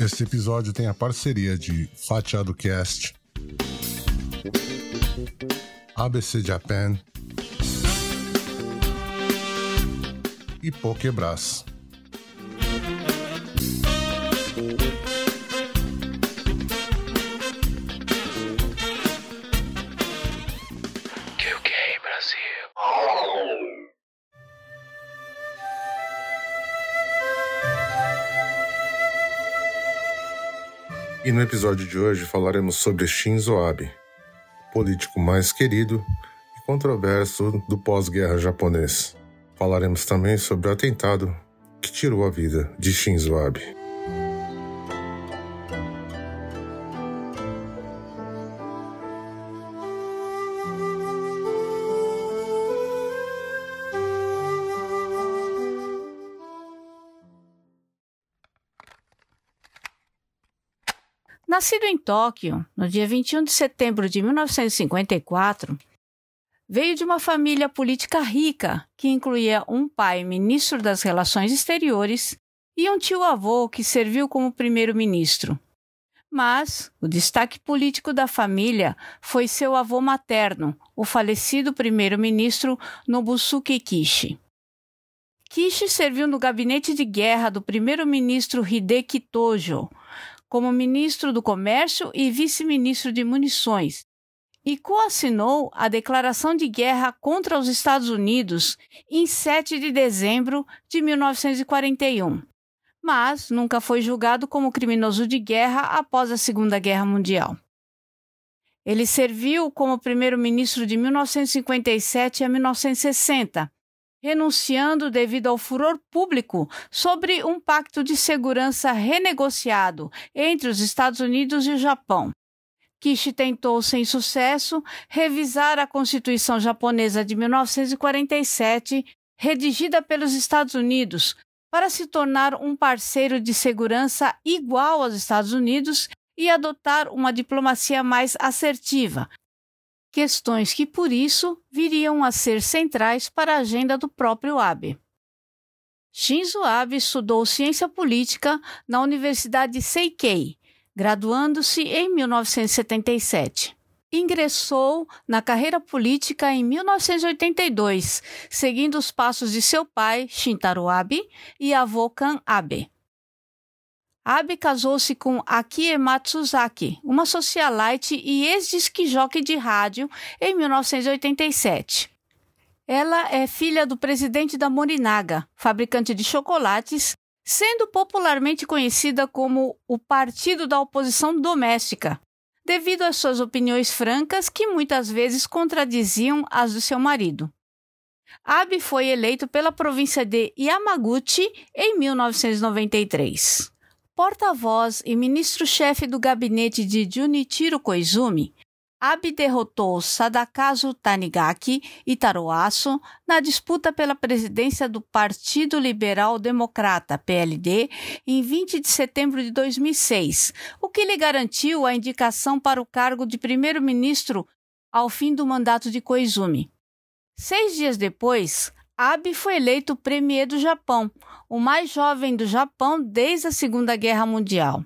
Este episódio tem a parceria de Fatiado Cast, ABC Japan e Pokebras. E no episódio de hoje falaremos sobre Shinzo Abe, político mais querido e controverso do pós-guerra japonês. Falaremos também sobre o atentado que tirou a vida de Shinzo Abe. Nascido em Tóquio, no dia 21 de setembro de 1954, veio de uma família política rica que incluía um pai ministro das Relações Exteriores e um tio-avô que serviu como primeiro-ministro. Mas o destaque político da família foi seu avô materno, o falecido primeiro-ministro Nobusuke Kishi. Kishi serviu no gabinete de guerra do primeiro-ministro Hideki Tojo, como ministro do Comércio e vice-ministro de Munições, e coassinou a declaração de guerra contra os Estados Unidos em 7 de dezembro de 1941, mas nunca foi julgado como criminoso de guerra após a Segunda Guerra Mundial. Ele serviu como primeiro-ministro de 1957 a 1960 renunciando devido ao furor público sobre um pacto de segurança renegociado entre os Estados Unidos e o Japão. Kishi tentou, sem sucesso, revisar a Constituição japonesa de 1947, redigida pelos Estados Unidos, para se tornar um parceiro de segurança igual aos Estados Unidos e adotar uma diplomacia mais assertiva, questões que, por isso, viriam a ser centrais para a agenda do próprio Abe. Shinzo Abe estudou ciência política na Universidade Seikei, graduando-se em 1977. Ingressou na carreira política em 1982, seguindo os passos de seu pai, Shintaro Abe, e avô Kan Abe. Abe casou-se com Akie Matsuzaki, uma socialite e ex-disc de rádio, em 1987. Ela é filha do presidente da Morinaga, fabricante de chocolates, sendo popularmente conhecida como o Partido da Oposição Doméstica, devido às suas opiniões francas que muitas vezes contradiziam as do seu marido. Abe foi eleito pela província de Yamaguchi em 1993 porta-voz e ministro-chefe do gabinete de Junichiro Koizumi, Abe derrotou Sadakazu Tanigaki e Taroasso na disputa pela presidência do Partido Liberal Democrata, PLD, em 20 de setembro de 2006, o que lhe garantiu a indicação para o cargo de primeiro-ministro ao fim do mandato de Koizumi. Seis dias depois, Abe foi eleito premier do Japão, o mais jovem do Japão desde a Segunda Guerra Mundial.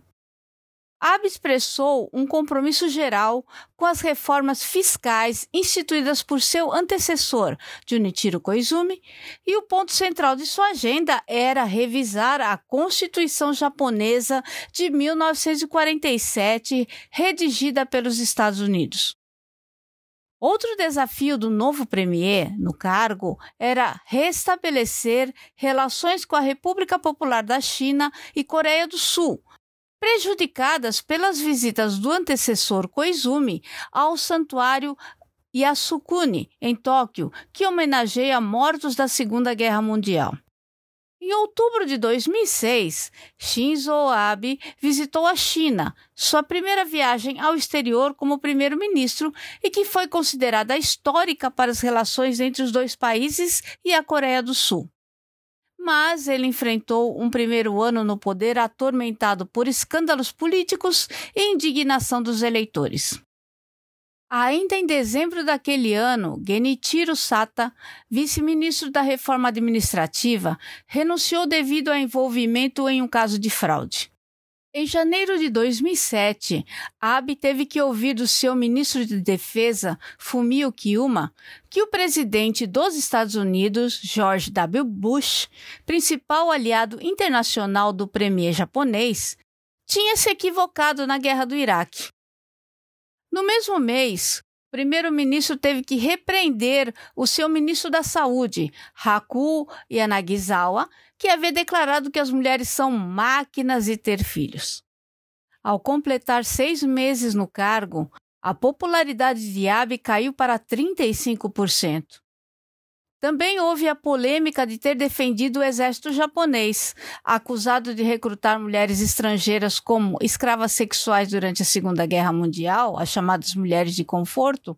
Abe expressou um compromisso geral com as reformas fiscais instituídas por seu antecessor, Junichiro Koizumi, e o ponto central de sua agenda era revisar a Constituição japonesa de 1947, redigida pelos Estados Unidos. Outro desafio do novo premier no cargo era restabelecer relações com a República Popular da China e Coreia do Sul, prejudicadas pelas visitas do antecessor Koizumi ao santuário Yasukuni, em Tóquio, que homenageia mortos da Segunda Guerra Mundial. Em outubro de 2006, Shinzo Abe visitou a China, sua primeira viagem ao exterior como primeiro-ministro e que foi considerada histórica para as relações entre os dois países e a Coreia do Sul. Mas ele enfrentou um primeiro ano no poder atormentado por escândalos políticos e indignação dos eleitores. Ainda em dezembro daquele ano, Genichiro Sata, vice-ministro da Reforma Administrativa, renunciou devido ao envolvimento em um caso de fraude. Em janeiro de 2007, Abe teve que ouvir do seu ministro de Defesa, Fumio Kiyuma, que o presidente dos Estados Unidos, George W. Bush, principal aliado internacional do premier japonês, tinha se equivocado na guerra do Iraque. No mesmo mês, o primeiro-ministro teve que repreender o seu ministro da Saúde, Haku Yanagisawa, que havia declarado que as mulheres são máquinas de ter filhos. Ao completar seis meses no cargo, a popularidade de Abe caiu para 35%. Também houve a polêmica de ter defendido o exército japonês, acusado de recrutar mulheres estrangeiras como escravas sexuais durante a Segunda Guerra Mundial, as chamadas mulheres de conforto,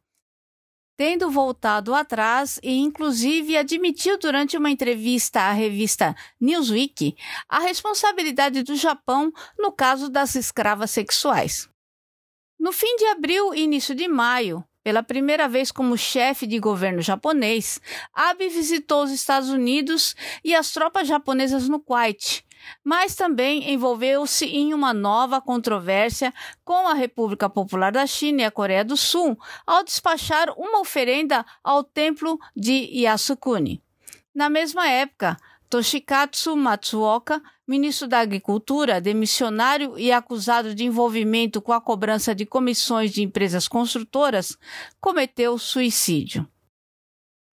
tendo voltado atrás e, inclusive, admitiu durante uma entrevista à revista Newsweek a responsabilidade do Japão no caso das escravas sexuais. No fim de abril e início de maio, pela primeira vez como chefe de governo japonês, Abe visitou os Estados Unidos e as tropas japonesas no Kuwait, mas também envolveu-se em uma nova controvérsia com a República Popular da China e a Coreia do Sul ao despachar uma oferenda ao templo de Yasukuni. Na mesma época, Toshikatsu Matsuoka, ministro da Agricultura, demissionário e acusado de envolvimento com a cobrança de comissões de empresas construtoras, cometeu suicídio.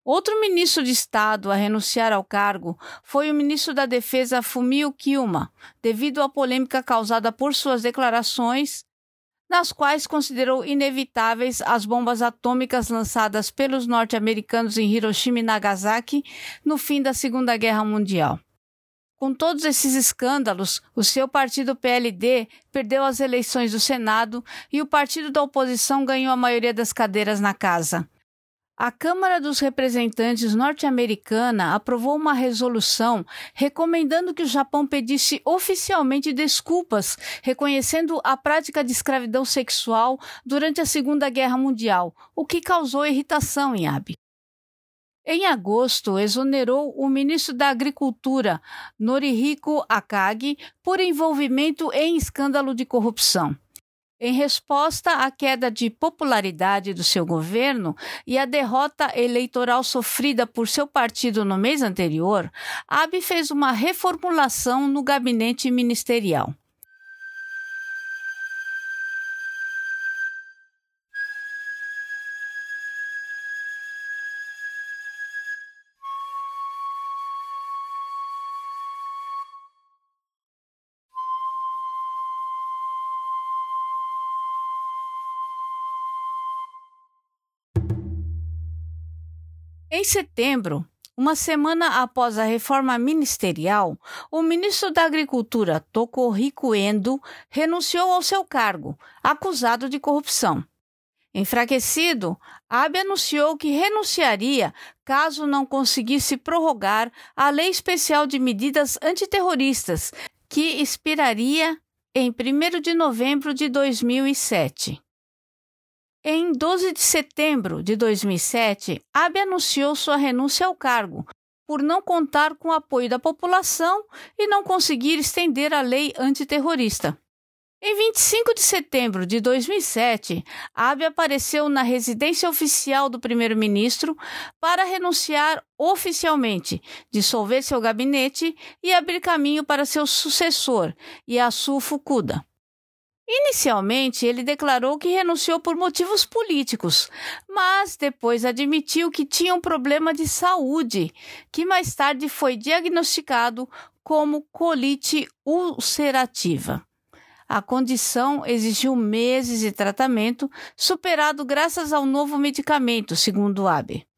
Outro ministro de Estado a renunciar ao cargo foi o ministro da Defesa Fumio Kiyuma, devido à polêmica causada por suas declarações, nas quais considerou inevitáveis as bombas atômicas lançadas pelos norte-americanos em Hiroshima e Nagasaki no fim da Segunda Guerra Mundial. Com todos esses escândalos, o seu partido PLD perdeu as eleições do Senado e o partido da oposição ganhou a maioria das cadeiras na casa. A Câmara dos Representantes norte-americana aprovou uma resolução recomendando que o Japão pedisse oficialmente desculpas, reconhecendo a prática de escravidão sexual durante a Segunda Guerra Mundial, o que causou irritação em Abe. Em agosto, exonerou o ministro da Agricultura, Norihiko Akagi, por envolvimento em escândalo de corrupção. Em resposta à queda de popularidade do seu governo e à derrota eleitoral sofrida por seu partido no mês anterior, Abe fez uma reformulação no gabinete ministerial. Em setembro, uma semana após a reforma ministerial, o ministro da Agricultura, Tokohiko Endo, renunciou ao seu cargo, acusado de corrupção. Enfraquecido, Abe anunciou que renunciaria caso não conseguisse prorrogar a Lei Especial de Medidas Antiterroristas, que expiraria em 1 de novembro de 2007. Em 12 de setembro de 2007, Abe anunciou sua renúncia ao cargo por não contar com o apoio da população e não conseguir estender a lei antiterrorista. Em 25 de setembro de 2007, Abe apareceu na residência oficial do primeiro-ministro para renunciar oficialmente, dissolver seu gabinete e abrir caminho para seu sucessor, Yasu Fukuda. Inicialmente, ele declarou que renunciou por motivos políticos, mas depois admitiu que tinha um problema de saúde, que mais tarde foi diagnosticado como colite ulcerativa. A condição exigiu meses de tratamento, superado graças ao novo medicamento, segundo Abe.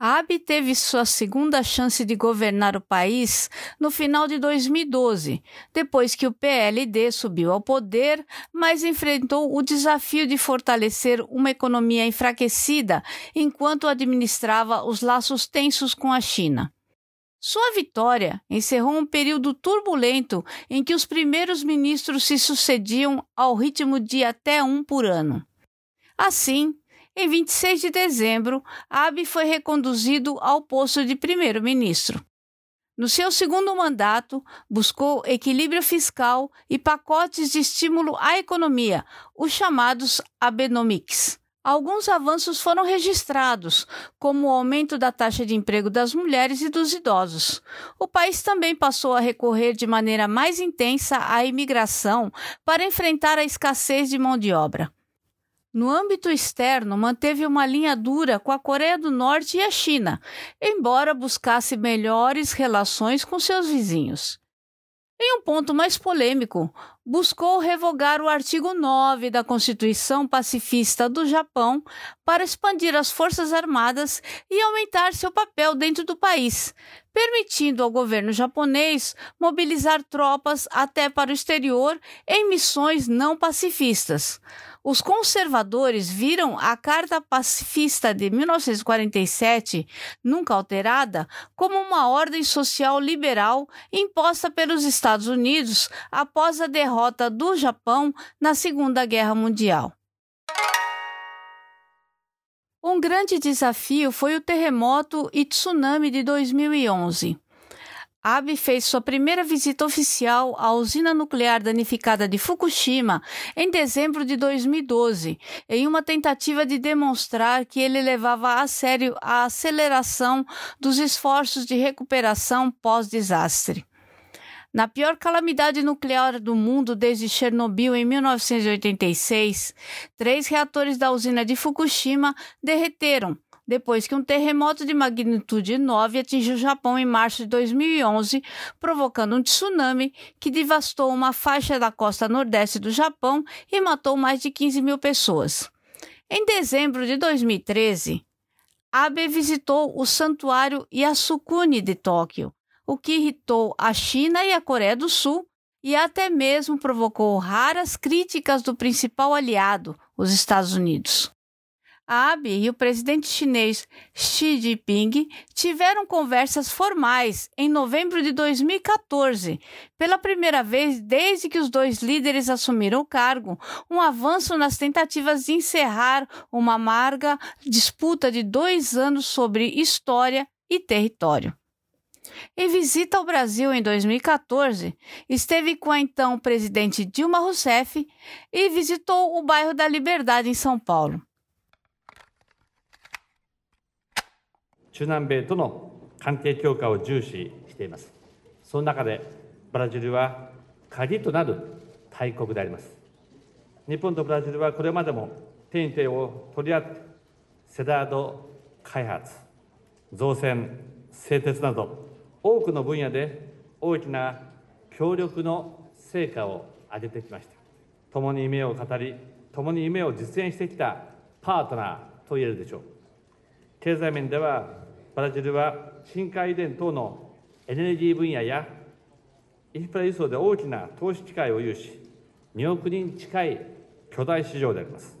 Abe teve sua segunda chance de governar o país no final de 2012, depois que o PLD subiu ao poder, mas enfrentou o desafio de fortalecer uma economia enfraquecida enquanto administrava os laços tensos com a China. Sua vitória encerrou um período turbulento em que os primeiros ministros se sucediam ao ritmo de até um por ano. Assim, Em 26 de dezembro, Abe foi reconduzido ao posto de primeiro-ministro. No seu segundo mandato, buscou equilíbrio fiscal e pacotes de estímulo à economia, os chamados Abenomics. Alguns avanços foram registrados, como o aumento da taxa de emprego das mulheres e dos idosos. O país também passou a recorrer de maneira mais intensa à imigração para enfrentar a escassez de mão de obra. No âmbito externo, manteve uma linha dura com a Coreia do Norte e a China, embora buscasse melhores relações com seus vizinhos. Em um ponto mais polêmico, buscou revogar o artigo 9 da Constituição Pacifista do Japão para expandir as Forças Armadas e aumentar seu papel dentro do país, permitindo ao governo japonês mobilizar tropas até para o exterior em missões não pacifistas. Os conservadores viram a Carta Pacifista de 1947, nunca alterada, como uma ordem social liberal imposta pelos Estados Unidos após a derrota do Japão na Segunda Guerra Mundial. Um grande desafio foi o terremoto e tsunami de 2011. Abe fez sua primeira visita oficial à usina nuclear danificada de Fukushima em dezembro de 2012, em uma tentativa de demonstrar que ele levava a sério a aceleração dos esforços de recuperação pós-desastre. Na pior calamidade nuclear do mundo desde Chernobyl em 1986, três reatores da usina de Fukushima derreteram depois que um terremoto de magnitude 9 atingiu o Japão em março de 2011, provocando um tsunami que devastou uma faixa da costa nordeste do Japão e matou mais de 15 mil pessoas. Em dezembro de 2013, Abe visitou o santuário Yasukuni de Tóquio, o que irritou a China e a Coreia do Sul e até mesmo provocou raras críticas do principal aliado, os Estados Unidos. Abe e o presidente chinês Xi Jinping tiveram conversas formais em novembro de 2014, pela primeira vez desde que os dois líderes assumiram o cargo, um avanço nas tentativas de encerrar uma amarga disputa de dois anos sobre história e território. Em visita ao Brasil em 2014, esteve com a então presidente Dilma Rousseff e visitou o bairro da Liberdade em São Paulo. 中南米との関係強化を重視しています。その中でブラジルは鍵となる大国であります。日本とブラジルはこれまでも手に手を取り合って、セダード開発、造船、製鉄など、多くの分野で大きな協力の成果を上げてきました。共に夢を語り、共に夢を実現してきたパートナーと言えるでしょう。経済面ではブラジルは深海電等のエネルギー分野やインフラ輸送で大きな投資機会を有し、2億人近い巨大市場であります。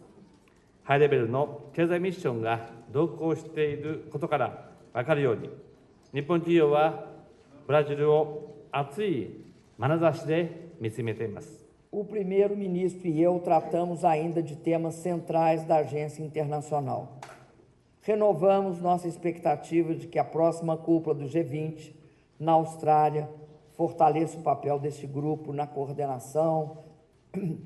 ハイレベルの経済ミッションが同行していることから分かるように、日本企業はブラジルを熱い眼差しで見つめています。O primeiro-ministro e eu tratamos ainda de temas centrais da agência internacional. Renovamos nossa expectativa de que a próxima cúpula do G20 na Austrália fortaleça o papel deste grupo na coordenação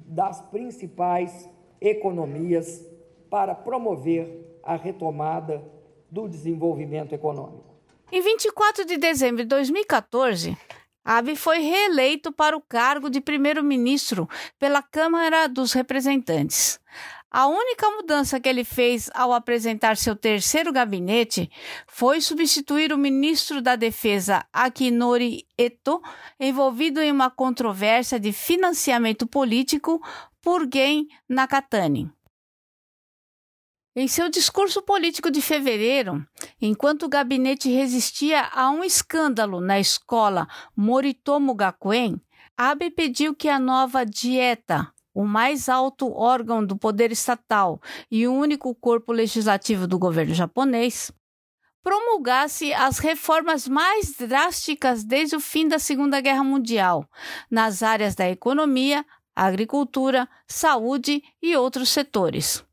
das principais economias para promover a retomada do desenvolvimento econômico. Em 24 de dezembro de 2014, Abe foi reeleito para o cargo de primeiro-ministro pela Câmara dos Representantes. A única mudança que ele fez ao apresentar seu terceiro gabinete foi substituir o ministro da Defesa Akinori Eto, envolvido em uma controvérsia de financiamento político por Gen Nakatani. Em seu discurso político de fevereiro, enquanto o gabinete resistia a um escândalo na escola Moritomo Gakuen, Abe pediu que a nova dieta o mais alto órgão do poder estatal e o único corpo legislativo do governo japonês, promulgasse as reformas mais drásticas desde o fim da Segunda Guerra Mundial, nas áreas da economia, agricultura, saúde e outros setores.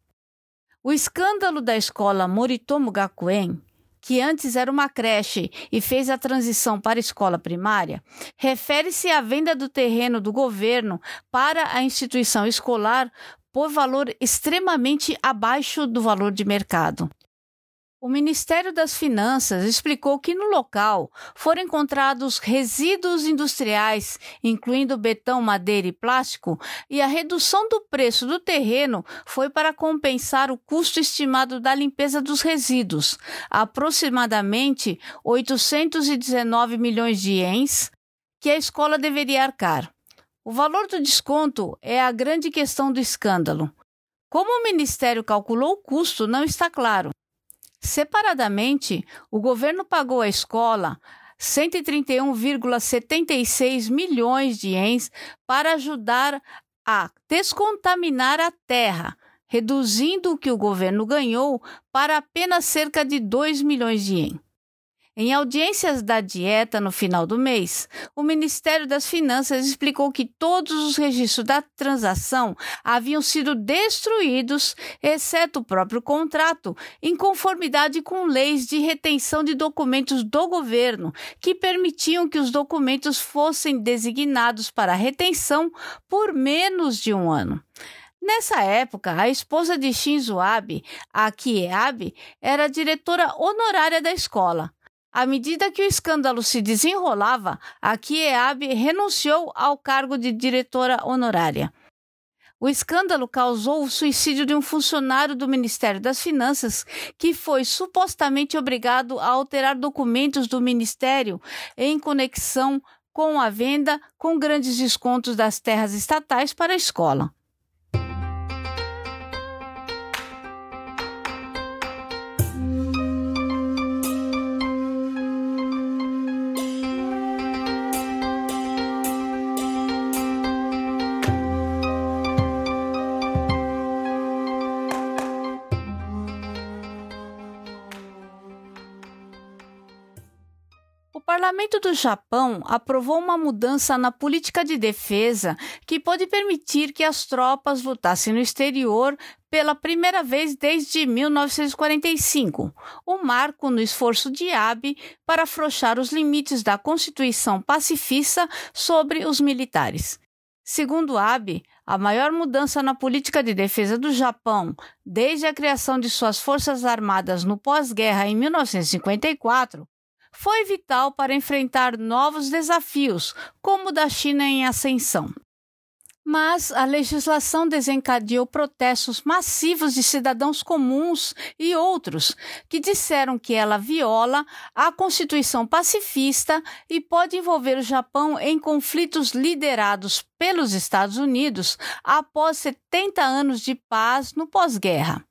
O escândalo da escola Moritomo Gakuen, que antes era uma creche e fez a transição para escola primária, refere-se à venda do terreno do governo para a instituição escolar por valor extremamente abaixo do valor de mercado. O Ministério das Finanças explicou que no local foram encontrados resíduos industriais, incluindo betão, madeira e plástico, e a redução do preço do terreno foi para compensar o custo estimado da limpeza dos resíduos, aproximadamente 819 milhões de ienes, que a escola deveria arcar. O valor do desconto é a grande questão do escândalo. Como o Ministério calculou o custo, não está claro. Separadamente, o governo pagou à escola 131,76 milhões de ienes para ajudar a descontaminar a terra, reduzindo o que o governo ganhou para apenas cerca de 2 milhões de ienes. Em audiências da dieta no final do mês, o Ministério das Finanças explicou que todos os registros da transação haviam sido destruídos, exceto o próprio contrato, em conformidade com leis de retenção de documentos do governo, que permitiam que os documentos fossem designados para retenção por menos de um ano. Nessa época, a esposa de Shinzo Abe, Aki Abe, era diretora honorária da escola. À medida que o escândalo se desenrolava, a Kieab renunciou ao cargo de diretora honorária. O escândalo causou o suicídio de um funcionário do Ministério das Finanças que foi supostamente obrigado a alterar documentos do Ministério em conexão com a venda com grandes descontos das terras estatais para a escola. Parlamento do Japão aprovou uma mudança na política de defesa que pode permitir que as tropas lutassem no exterior pela primeira vez desde 1945, um marco no esforço de Abe para afrouxar os limites da Constituição pacifista sobre os militares. Segundo Abe, a maior mudança na política de defesa do Japão desde a criação de suas forças armadas no pós-guerra em 1954 foi vital para enfrentar novos desafios, como o da China em ascensão. Mas a legislação desencadeou protestos massivos de cidadãos comuns e outros que disseram que ela viola a Constituição pacifista e pode envolver o Japão em conflitos liderados pelos Estados Unidos após 70 anos de paz no pós-guerra.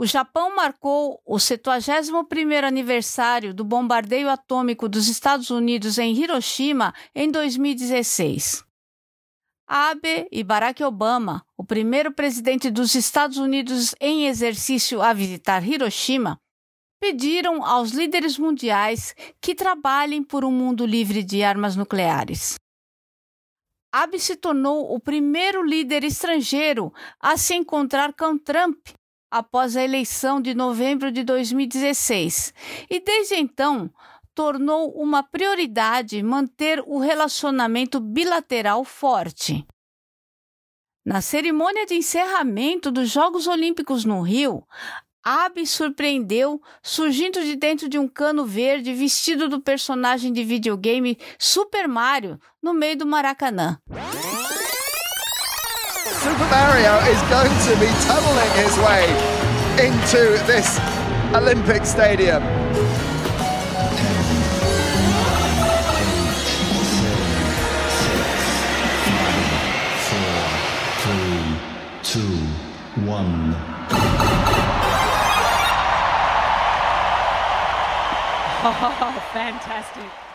O Japão marcou o 71º aniversário do bombardeio atômico dos Estados Unidos em Hiroshima em 2016. Abe e Barack Obama, o primeiro presidente dos Estados Unidos em exercício a visitar Hiroshima, pediram aos líderes mundiais que trabalhem por um mundo livre de armas nucleares. Abe se tornou o primeiro líder estrangeiro a se encontrar com Trump após a eleição de novembro de 2016 e, desde então, tornou uma prioridade manter o relacionamento bilateral forte. Na cerimônia de encerramento dos Jogos Olímpicos no Rio, Abe surpreendeu surgindo de dentro de um cano verde vestido do personagem de videogame Super Mario no meio do Maracanã. Super Mario is going to be tunneling his way into this Olympic Stadium. Oh, fantastic.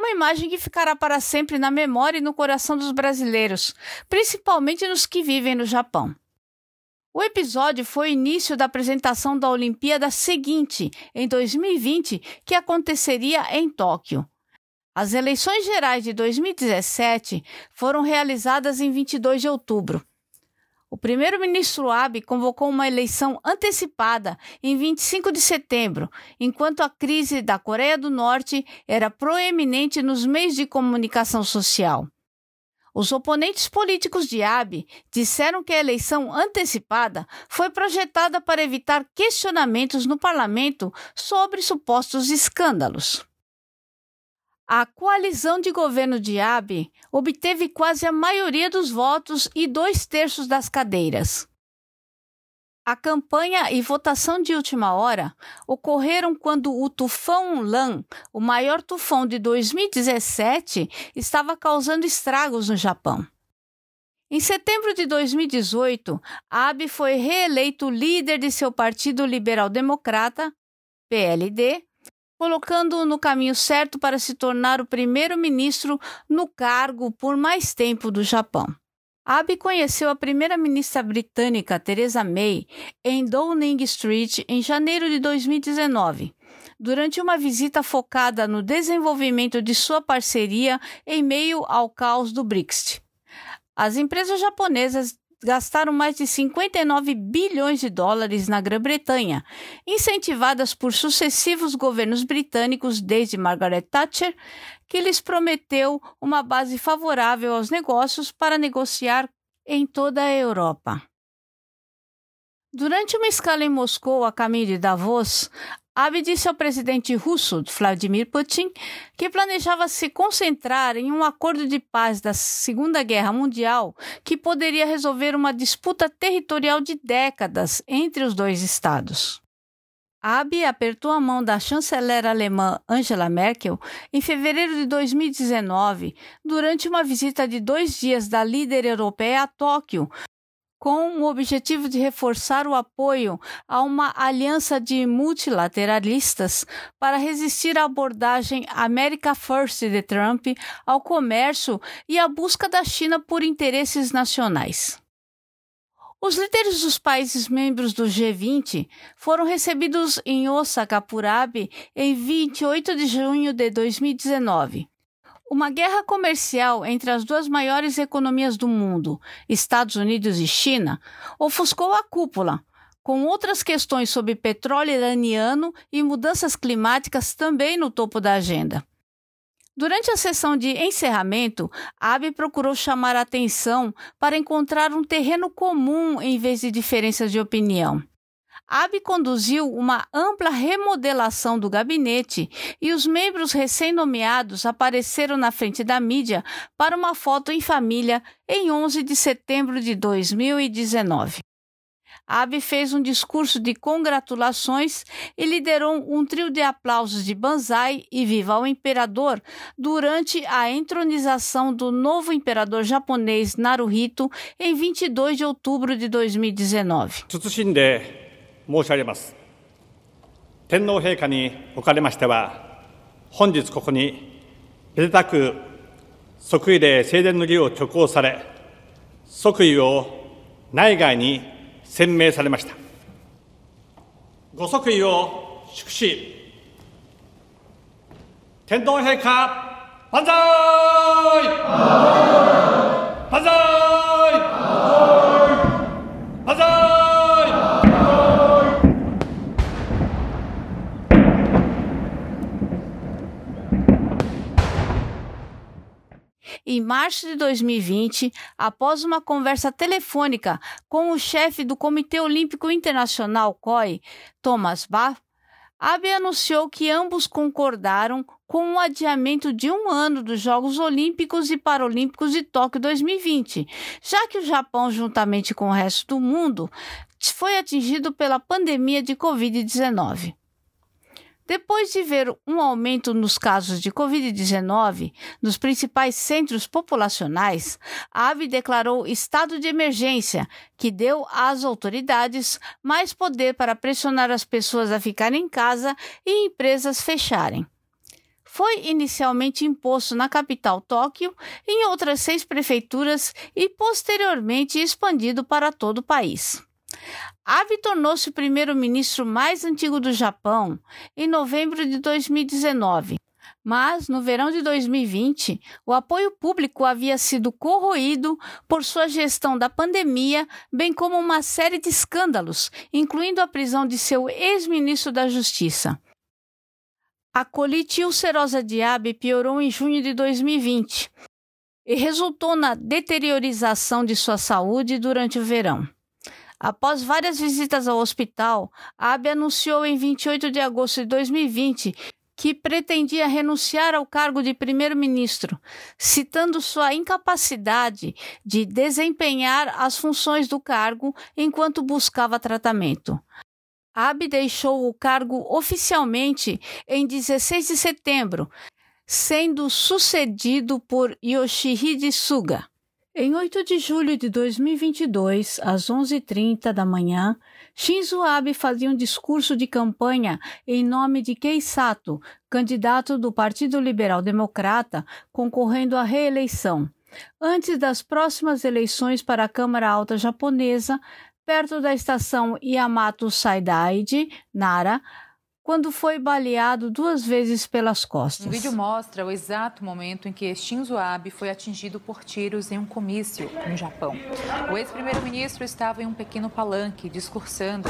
Uma imagem que ficará para sempre na memória e no coração dos brasileiros, principalmente nos que vivem no Japão. O episódio foi o início da apresentação da Olimpíada seguinte, em 2020, que aconteceria em Tóquio. As eleições gerais de 2017 foram realizadas em 22 de outubro. O primeiro-ministro Abe convocou uma eleição antecipada em 25 de setembro, enquanto a crise da Coreia do Norte era proeminente nos meios de comunicação social. Os oponentes políticos de Abe disseram que a eleição antecipada foi projetada para evitar questionamentos no parlamento sobre supostos escândalos. A coalizão de governo de Abe obteve quase a maioria dos votos e dois terços das cadeiras. A campanha e votação de última hora ocorreram quando o tufão Lan, o maior tufão de 2017, estava causando estragos no Japão. Em setembro de 2018, Abe foi reeleito líder de seu Partido Liberal Democrata, PLD, colocando-o no caminho certo para se tornar o primeiro-ministro no cargo por mais tempo do Japão. Abe conheceu a primeira-ministra britânica Theresa May em Downing Street em janeiro de 2019, durante uma visita focada no desenvolvimento de sua parceria em meio ao caos do Brexit. As empresas japonesas gastaram mais de 59 bilhões de dólares na Grã-Bretanha, incentivadas por sucessivos governos britânicos desde Margaret Thatcher, que lhes prometeu uma base favorável aos negócios para negociar em toda a Europa. Durante uma escala em Moscou a caminho de Davos, Abe disse ao presidente russo, Vladimir Putin, que planejava se concentrar em um acordo de paz da Segunda Guerra Mundial que poderia resolver uma disputa territorial de décadas entre os dois estados. Abe apertou a mão da chanceler alemã Angela Merkel em fevereiro de 2019, durante uma visita de dois dias da líder europeia a Tóquio, com o objetivo de reforçar o apoio a uma aliança de multilateralistas para resistir à abordagem America First de Trump ao comércio e à busca da China por interesses nacionais. Os líderes dos países membros do G20 foram recebidos em Osaka por Abe em 28 de junho de 2019. Uma guerra comercial entre as duas maiores economias do mundo, Estados Unidos e China, ofuscou a cúpula, com outras questões sobre petróleo iraniano e mudanças climáticas também no topo da agenda. Durante a sessão de encerramento, Abe procurou chamar a atenção para encontrar um terreno comum em vez de diferenças de opinião. Abe conduziu uma ampla remodelação do gabinete e os membros recém-nomeados apareceram na frente da mídia para uma foto em família em 11 de setembro de 2019. Abe fez um discurso de congratulações e liderou um trio de aplausos de Banzai e Viva o Imperador durante a entronização do novo imperador japonês Naruhito em 22 de outubro de 2019. 申し上げます。天皇陛下におかれましては本日ここにめでたく即位礼正殿の儀を挙行され即位を内外に宣明されました。ご即位を祝し天皇陛下万歳！万歳！万 em março de 2020, após uma conversa telefônica com o chefe do Comitê Olímpico Internacional COI, Thomas Bach, Abe anunciou que ambos concordaram com o adiamento de um ano dos Jogos Olímpicos e Paralímpicos de Tóquio 2020, já que o Japão, juntamente com o resto do mundo, foi atingido pela pandemia de Covid-19. Depois de ver um aumento nos casos de Covid-19 nos principais centros populacionais, a AVE declarou estado de emergência, que deu às autoridades mais poder para pressionar as pessoas a ficarem em casa e empresas fecharem. Foi inicialmente imposto na capital Tóquio, em outras seis prefeituras e posteriormente expandido para todo o país. Abe tornou-se o primeiro-ministro mais antigo do Japão em novembro de 2019, Mas, no verão de 2020, o apoio público havia sido corroído por sua gestão da pandemia, bem como uma série de escândalos, incluindo a prisão de seu ex-ministro da Justiça. A colite ulcerosa de Abe piorou em junho de 2020 e resultou na deteriorização de sua saúde durante o verão. Após várias visitas ao hospital, Abe anunciou em 28 de agosto de 2020 que pretendia renunciar ao cargo de primeiro-ministro, citando sua incapacidade de desempenhar as funções do cargo enquanto buscava tratamento. Abe deixou o cargo oficialmente em 16 de setembro, sendo sucedido por Yoshihide Suga. Em 8 de julho de 2022, às 11h30 da manhã, Shinzo Abe fazia um discurso de campanha em nome de Kei Sato, candidato do Partido Liberal Democrata, concorrendo à reeleição. Antes das próximas eleições para a Câmara Alta Japonesa, perto da estação Yamato Saidaiji, Nara, quando foi baleado duas vezes pelas costas. O vídeo mostra o exato momento em que Shinzo Abe foi atingido por tiros em um comício no Japão. O ex-primeiro-ministro estava em um pequeno palanque discursando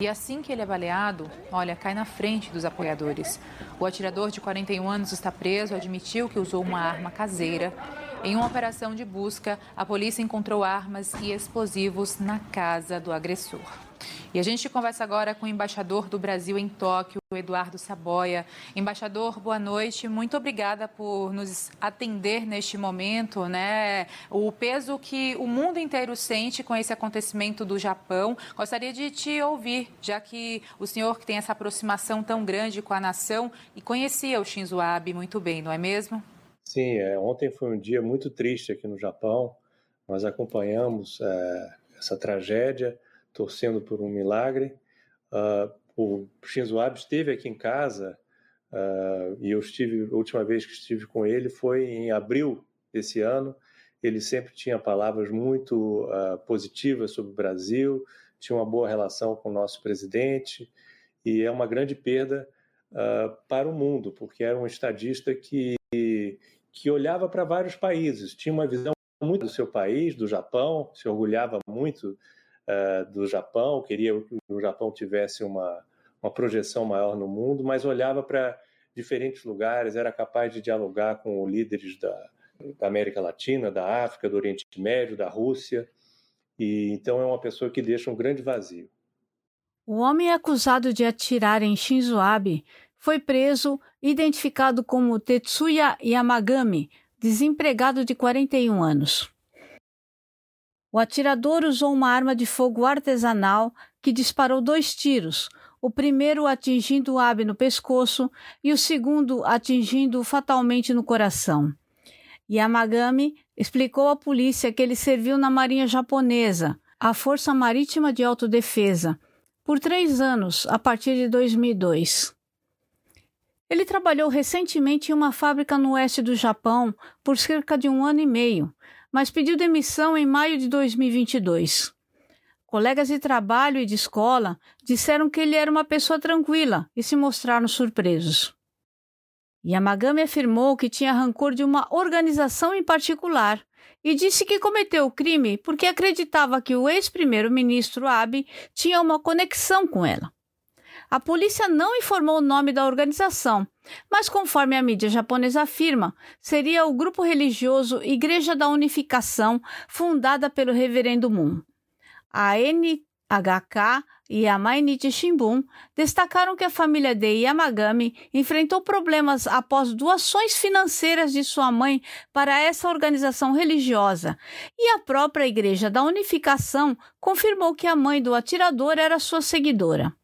e assim que ele é baleado, olha, cai na frente dos apoiadores. O atirador de 41 anos está preso, admitiu que usou uma arma caseira. Em uma operação de busca, a polícia encontrou armas e explosivos na casa do agressor. E a gente conversa agora com o embaixador do Brasil em Tóquio, Eduardo Saboia. Embaixador, boa noite. Muito obrigada por nos atender neste momento, né? O peso que o mundo inteiro sente com esse acontecimento do Japão. Gostaria de te ouvir, já que o senhor que tem essa aproximação tão grande com a nação e conhecia o Shinzo Abe muito bem, não é mesmo? Sim, é, ontem foi um dia muito triste aqui no Japão. Nós acompanhamos é, essa tragédia torcendo por um milagre. Uh, o Shinzo Abe esteve aqui em casa uh, e eu estive, a última vez que estive com ele foi em abril desse ano. Ele sempre tinha palavras muito uh, positivas sobre o Brasil, tinha uma boa relação com o nosso presidente e é uma grande perda para o mundo, porque era um estadista que, que olhava para vários países, tinha uma visão muito do seu país, do Japão, se orgulhava muito uh, do Japão, queria que o Japão tivesse uma, uma projeção maior no mundo, mas olhava para diferentes lugares, era capaz de dialogar com líderes da, da América Latina, da África, do Oriente Médio, da Rússia, e então é uma pessoa que deixa um grande vazio. O homem acusado de atirar em Shinzo Abe foi preso, identificado como Tetsuya Yamagami, desempregado de 41 anos. O atirador usou uma arma de fogo artesanal que disparou dois tiros, o primeiro atingindo o Abe no pescoço e o segundo atingindo-o fatalmente no coração. Yamagami explicou à polícia que ele serviu na Marinha Japonesa, a Força Marítima de Autodefesa, por três anos, a partir de 2002. Ele trabalhou recentemente em uma fábrica no oeste do Japão por cerca de um ano e meio, mas pediu demissão em maio de 2022. Colegas de trabalho e de escola disseram que ele era uma pessoa tranquila e se mostraram surpresos. Yamagami afirmou que tinha rancor de uma organização em particular e disse que cometeu o crime porque acreditava que o ex-primeiro-ministro Abe tinha uma conexão com ela. A polícia não informou o nome da organização, mas conforme a mídia japonesa afirma, seria o grupo religioso Igreja da Unificação, fundada pelo reverendo Moon. A NHK e a Mainichi Shimbun destacaram que a família de Yamagami enfrentou problemas após doações financeiras de sua mãe para essa organização religiosa, e a própria Igreja da Unificação confirmou que a mãe do atirador era sua seguidora.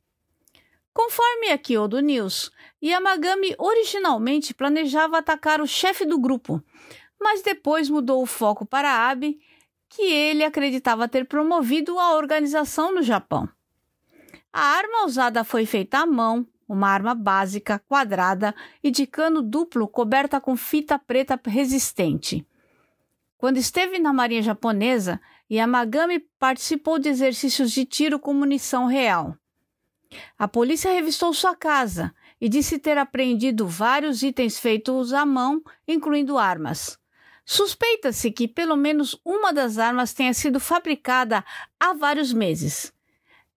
Conforme a Kyodo News, Yamagami originalmente planejava atacar o chefe do grupo, mas depois mudou o foco para Abe, que ele acreditava ter promovido a organização no Japão. A arma usada foi feita à mão, uma arma básica, quadrada e de cano duplo coberta com fita preta resistente. Quando esteve na Marinha Japonesa, Yamagami participou de exercícios de tiro com munição real. A polícia revistou sua casa e de se ter apreendido vários itens feitos à mão, incluindo armas. Suspeita-se que pelo menos uma das armas tenha sido fabricada há vários meses.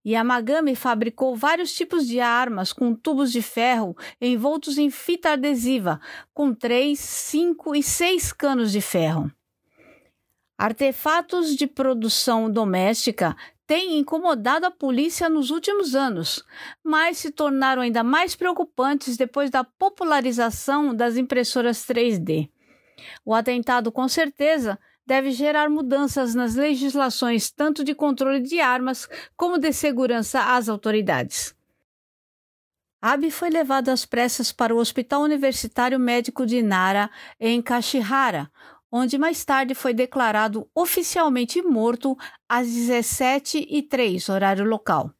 Yamagami fabricou vários tipos de armas com tubos de ferro envoltos em fita adesiva, com três, cinco e seis canos de ferro. Artefatos de produção doméstica têm incomodado a polícia nos últimos anos, mas se tornaram ainda mais preocupantes depois da popularização das impressoras 3D. O atentado, com certeza, deve gerar mudanças nas legislações tanto de controle de armas como de segurança às autoridades. Abe foi levado às pressas para o Hospital Universitário Médico de Nara, em Kashihara, onde mais tarde foi declarado oficialmente morto às 17h03, horário local.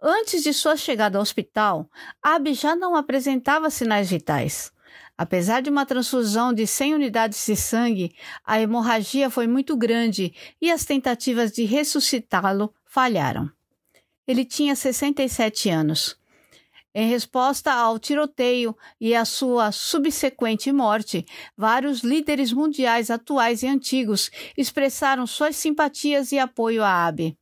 Antes de sua chegada ao hospital, Abe já não apresentava sinais vitais. Apesar de uma transfusão de 100 unidades de sangue, a hemorragia foi muito grande e as tentativas de ressuscitá-lo falharam. Ele tinha 67 anos. Em resposta ao tiroteio e à sua subsequente morte, vários líderes mundiais atuais e antigos expressaram suas simpatias e apoio a Abe.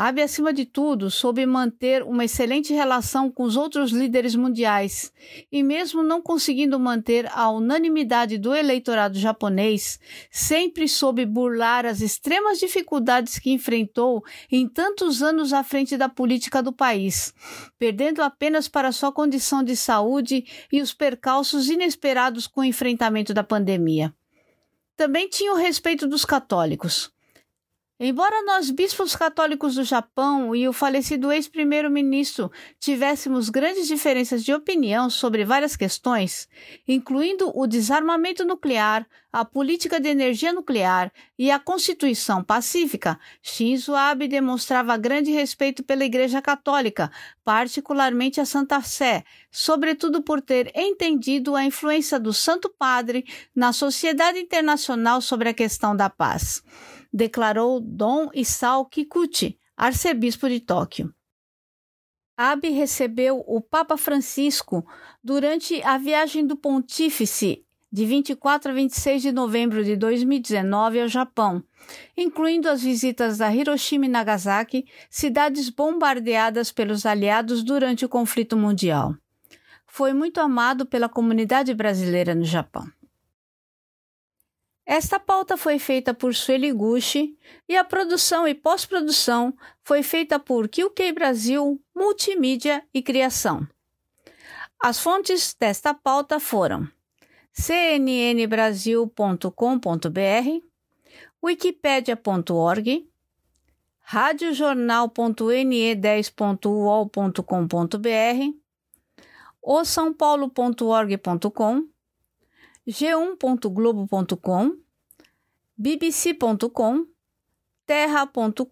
Abe, acima de tudo, soube manter uma excelente relação com os outros líderes mundiais e, mesmo não conseguindo manter a unanimidade do eleitorado japonês, sempre soube burlar as extremas dificuldades que enfrentou em tantos anos à frente da política do país, perdendo apenas para sua condição de saúde e os percalços inesperados com o enfrentamento da pandemia. Também tinha o respeito dos católicos. Embora nós, bispos católicos do Japão e o falecido ex-primeiro-ministro tivéssemos grandes diferenças de opinião sobre várias questões, incluindo o desarmamento nuclear, a política de energia nuclear e a Constituição Pacífica, Shinzo Abe demonstrava grande respeito pela Igreja Católica, particularmente a Santa Sé, sobretudo por ter entendido a influência do Santo Padre na sociedade internacional sobre a questão da paz declarou Dom Isao Kikuchi, arcebispo de Tóquio. Abe recebeu o Papa Francisco durante a viagem do pontífice de 24 a 26 de novembro de 2019 ao Japão, incluindo as visitas a Hiroshima e Nagasaki, cidades bombardeadas pelos aliados durante o conflito mundial. Foi muito amado pela comunidade brasileira no Japão. Esta pauta foi feita por Sueli Gucci e a produção e pós-produção foi feita por QK Brasil, Multimídia e Criação. As fontes desta pauta foram cnnbrasil.com.br, wikipedia.org, radiojornal.ne10.uol.com.br, o sãopaulo.org.com g1.globo.com, bbc.com, terra.com.br.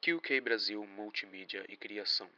QK Brasil. Multimídia e Criação.